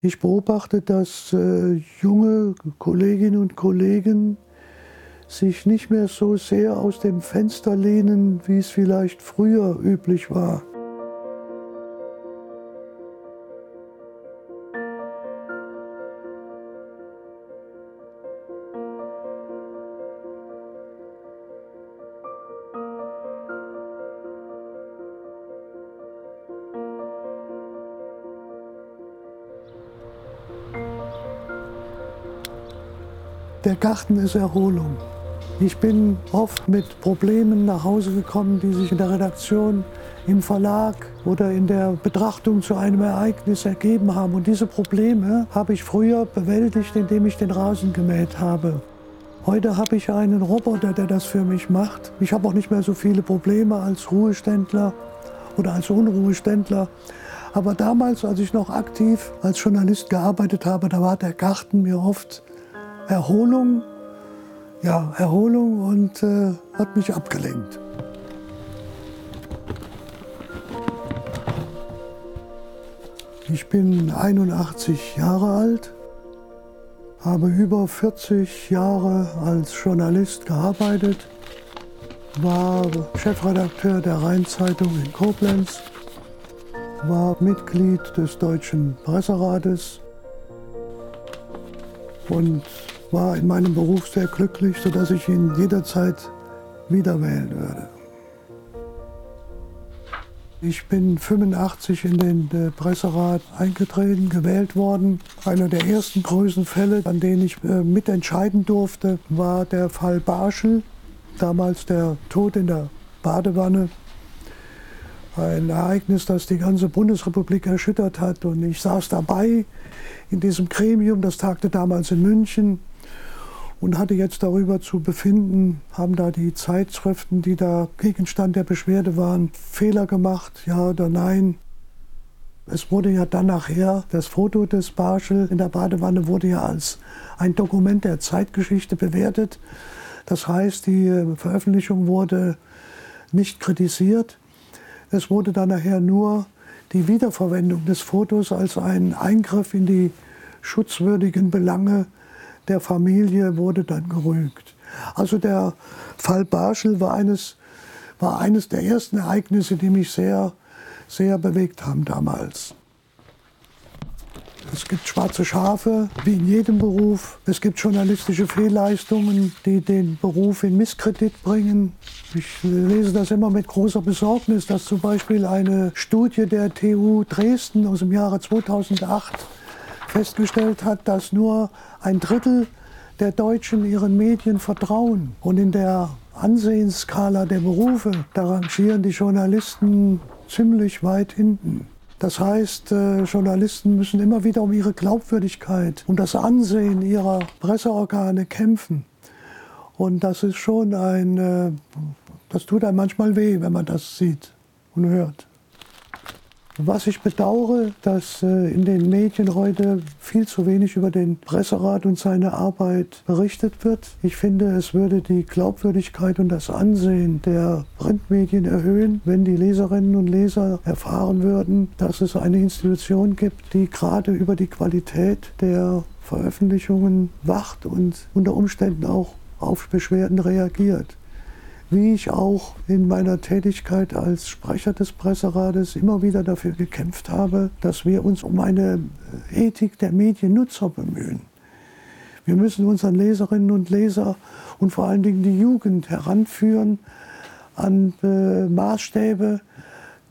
Ich beobachte, dass äh, junge Kolleginnen und Kollegen sich nicht mehr so sehr aus dem Fenster lehnen, wie es vielleicht früher üblich war. Der Garten ist Erholung. Ich bin oft mit Problemen nach Hause gekommen, die sich in der Redaktion, im Verlag oder in der Betrachtung zu einem Ereignis ergeben haben. Und diese Probleme habe ich früher bewältigt, indem ich den Rasen gemäht habe. Heute habe ich einen Roboter, der das für mich macht. Ich habe auch nicht mehr so viele Probleme als Ruheständler oder als Unruheständler. Aber damals, als ich noch aktiv als Journalist gearbeitet habe, da war der Garten mir oft Erholung, ja, Erholung und äh, hat mich abgelenkt. Ich bin 81 Jahre alt, habe über 40 Jahre als Journalist gearbeitet, war Chefredakteur der Rheinzeitung in Koblenz, war Mitglied des Deutschen Presserates und war in meinem Beruf sehr glücklich, sodass ich ihn jederzeit wieder wählen würde. Ich bin 85 in den äh, Presserat eingetreten, gewählt worden. Einer der ersten größten Fälle, an denen ich äh, mitentscheiden durfte, war der Fall Barschel. Damals der Tod in der Badewanne. Ein Ereignis, das die ganze Bundesrepublik erschüttert hat. Und ich saß dabei in diesem Gremium, das tagte damals in München und hatte jetzt darüber zu befinden, haben da die Zeitschriften, die da Gegenstand der Beschwerde waren, Fehler gemacht, ja oder nein. Es wurde ja dann nachher, das Foto des Barschel in der Badewanne wurde ja als ein Dokument der Zeitgeschichte bewertet. Das heißt, die Veröffentlichung wurde nicht kritisiert. Es wurde dann nachher nur die Wiederverwendung des Fotos als ein Eingriff in die schutzwürdigen Belange der Familie wurde dann gerügt. Also der Fall Barschel war eines, war eines der ersten Ereignisse, die mich sehr, sehr bewegt haben damals. Es gibt schwarze Schafe, wie in jedem Beruf. Es gibt journalistische Fehlleistungen, die den Beruf in Misskredit bringen. Ich lese das immer mit großer Besorgnis, dass zum Beispiel eine Studie der TU Dresden aus dem Jahre 2008 festgestellt hat, dass nur ein Drittel der Deutschen ihren Medien vertrauen. Und in der Ansehensskala der Berufe, da rangieren die Journalisten ziemlich weit hinten. Das heißt, äh, Journalisten müssen immer wieder um ihre Glaubwürdigkeit und das Ansehen ihrer Presseorgane kämpfen. Und das ist schon ein, äh, das tut einem manchmal weh, wenn man das sieht und hört. Was ich bedauere, dass äh, in den Medien heute viel zu wenig über den Presserat und seine Arbeit berichtet wird. Ich finde, es würde die Glaubwürdigkeit und das Ansehen der Printmedien erhöhen, wenn die Leserinnen und Leser erfahren würden, dass es eine Institution gibt, die gerade über die Qualität der Veröffentlichungen wacht und unter Umständen auch auf Beschwerden reagiert wie ich auch in meiner Tätigkeit als Sprecher des Presserates immer wieder dafür gekämpft habe, dass wir uns um eine Ethik der Mediennutzer bemühen. Wir müssen unseren Leserinnen und Leser und vor allen Dingen die Jugend heranführen an äh, Maßstäbe,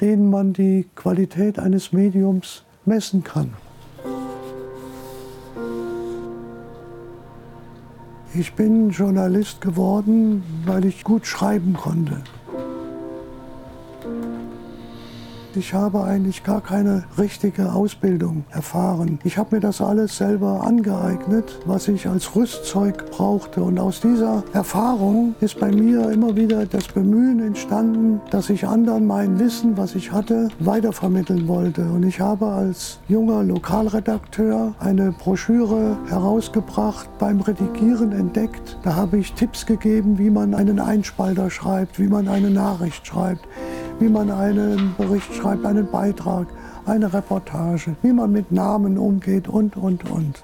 denen man die Qualität eines Mediums messen kann. Ich bin Journalist geworden, weil ich gut schreiben konnte. Ich habe eigentlich gar keine richtige Ausbildung erfahren. Ich habe mir das alles selber angeeignet, was ich als Rüstzeug brauchte. Und aus dieser Erfahrung ist bei mir immer wieder das Bemühen entstanden, dass ich anderen mein Wissen, was ich hatte, weitervermitteln wollte. Und ich habe als junger Lokalredakteur eine Broschüre herausgebracht, beim Redigieren entdeckt. Da habe ich Tipps gegeben, wie man einen Einspalter schreibt, wie man eine Nachricht schreibt wie man einen Bericht schreibt, einen Beitrag, eine Reportage, wie man mit Namen umgeht und, und, und.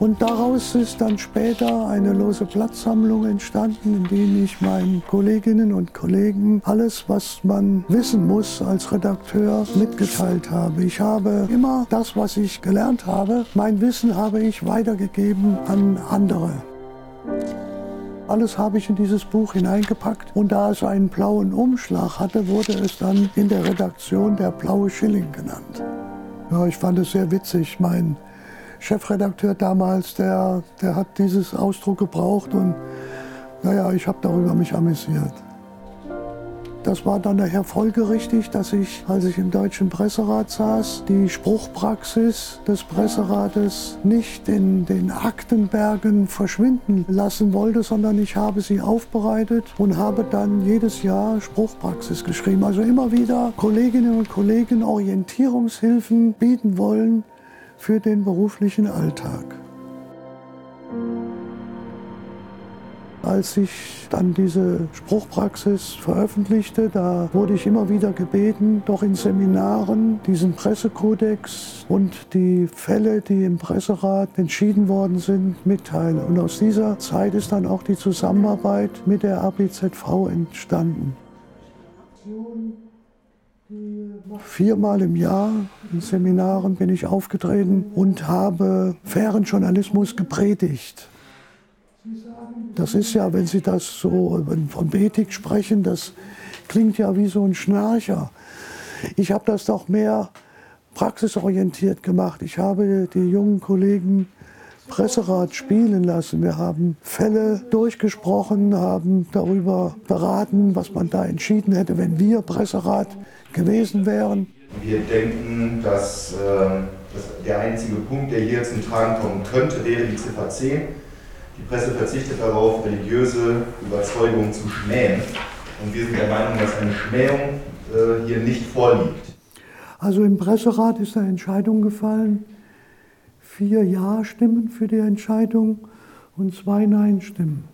Und daraus ist dann später eine lose Platzsammlung entstanden, in der ich meinen Kolleginnen und Kollegen alles, was man wissen muss als Redakteur, mitgeteilt habe. Ich habe immer das, was ich gelernt habe, mein Wissen habe ich weitergegeben an andere. Alles habe ich in dieses Buch hineingepackt und da es einen blauen Umschlag hatte, wurde es dann in der Redaktion der blaue Schilling genannt. Ja, ich fand es sehr witzig. Mein Chefredakteur damals, der, der hat dieses Ausdruck gebraucht und naja, ich habe darüber mich amüsiert. Das war dann daher folgerichtig, dass ich, als ich im Deutschen Presserat saß, die Spruchpraxis des Presserates nicht in den Aktenbergen verschwinden lassen wollte, sondern ich habe sie aufbereitet und habe dann jedes Jahr Spruchpraxis geschrieben. Also immer wieder Kolleginnen und Kollegen Orientierungshilfen bieten wollen, für den beruflichen Alltag. Als ich dann diese Spruchpraxis veröffentlichte, da wurde ich immer wieder gebeten, doch in Seminaren diesen Pressekodex und die Fälle, die im Presserat entschieden worden sind, mitteilen. Und aus dieser Zeit ist dann auch die Zusammenarbeit mit der ABZV entstanden. Viermal im Jahr in Seminaren bin ich aufgetreten und habe fairen Journalismus gepredigt. Das ist ja, wenn Sie das so von Bethik sprechen, das klingt ja wie so ein Schnarcher. Ich habe das doch mehr praxisorientiert gemacht. Ich habe die jungen Kollegen Presserat spielen lassen. Wir haben Fälle durchgesprochen, haben darüber beraten, was man da entschieden hätte, wenn wir Presserat gewesen wären. Wir denken, dass, äh, dass der einzige Punkt, der hier zum Tragen kommen könnte, wäre die Ziffer 10. Die Presse verzichtet darauf, religiöse Überzeugungen zu schmähen. Und wir sind der Meinung, dass eine Schmähung äh, hier nicht vorliegt. Also im Presserat ist eine Entscheidung gefallen. Vier Ja-Stimmen für die Entscheidung und zwei Nein-Stimmen.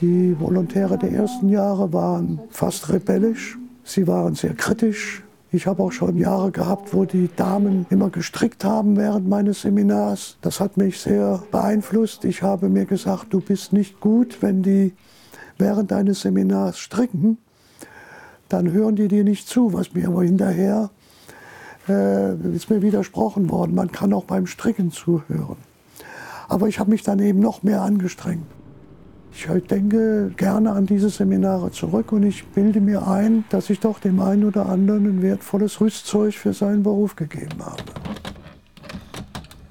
Die Volontäre der ersten Jahre waren fast rebellisch Sie waren sehr kritisch. Ich habe auch schon Jahre gehabt, wo die Damen immer gestrickt haben während meines Seminars. Das hat mich sehr beeinflusst. Ich habe mir gesagt, du bist nicht gut, wenn die während deines Seminars stricken. Dann hören die dir nicht zu, was mir aber hinterher äh, ist mir widersprochen worden. Man kann auch beim Stricken zuhören. Aber ich habe mich dann eben noch mehr angestrengt. Ich denke gerne an diese Seminare zurück und ich bilde mir ein, dass ich doch dem einen oder anderen ein wertvolles Rüstzeug für seinen Beruf gegeben habe.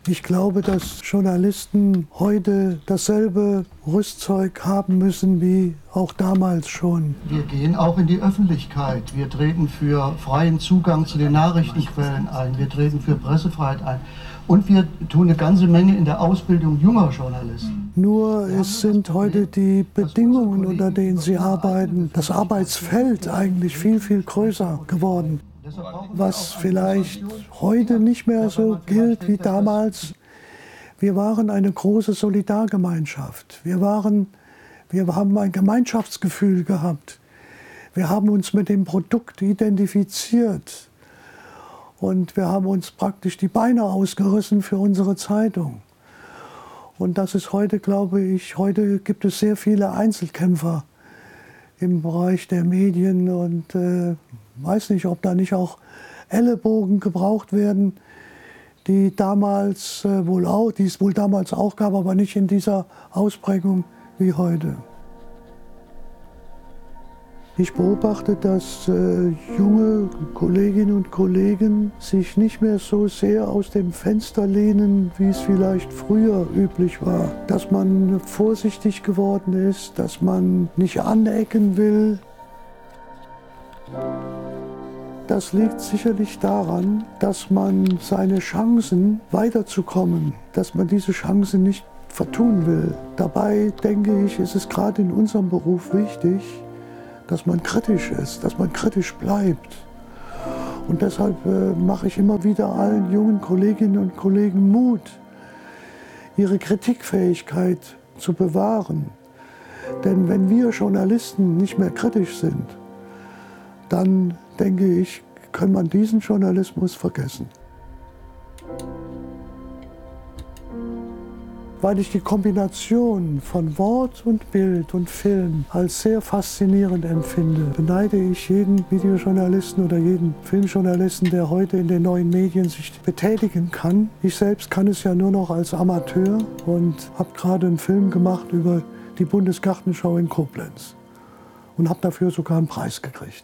Ich glaube, dass Journalisten heute dasselbe Rüstzeug haben müssen wie auch damals schon. Wir gehen auch in die Öffentlichkeit. Wir treten für freien Zugang zu den Nachrichtenquellen ein. Wir treten für Pressefreiheit ein. Und wir tun eine ganze Menge in der Ausbildung junger Journalisten. Nur es sind heute die Bedingungen, unter denen sie arbeiten, das Arbeitsfeld eigentlich viel, viel größer geworden. Was vielleicht heute nicht mehr so gilt wie damals. Wir waren eine große Solidargemeinschaft. Wir, waren, wir haben ein Gemeinschaftsgefühl gehabt. Wir haben uns mit dem Produkt identifiziert. Und wir haben uns praktisch die Beine ausgerissen für unsere Zeitung. Und das ist heute, glaube ich, heute gibt es sehr viele Einzelkämpfer im Bereich der Medien und äh, weiß nicht, ob da nicht auch Ellenbogen gebraucht werden, die damals äh, wohl auch, die es wohl damals auch gab, aber nicht in dieser Ausprägung wie heute. Ich beobachte, dass äh, junge Kolleginnen und Kollegen sich nicht mehr so sehr aus dem Fenster lehnen, wie es vielleicht früher üblich war. Dass man vorsichtig geworden ist, dass man nicht anecken will. Das liegt sicherlich daran, dass man seine Chancen weiterzukommen, dass man diese Chancen nicht vertun will. Dabei denke ich, ist es gerade in unserem Beruf wichtig, dass man kritisch ist, dass man kritisch bleibt. Und deshalb äh, mache ich immer wieder allen jungen Kolleginnen und Kollegen Mut, ihre Kritikfähigkeit zu bewahren. Denn wenn wir Journalisten nicht mehr kritisch sind, dann denke ich, kann man diesen Journalismus vergessen. Weil ich die Kombination von Wort und Bild und Film als sehr faszinierend empfinde, beneide ich jeden Videojournalisten oder jeden Filmjournalisten, der heute in den neuen Medien sich betätigen kann. Ich selbst kann es ja nur noch als Amateur und habe gerade einen Film gemacht über die Bundesgartenschau in Koblenz und habe dafür sogar einen Preis gekriegt.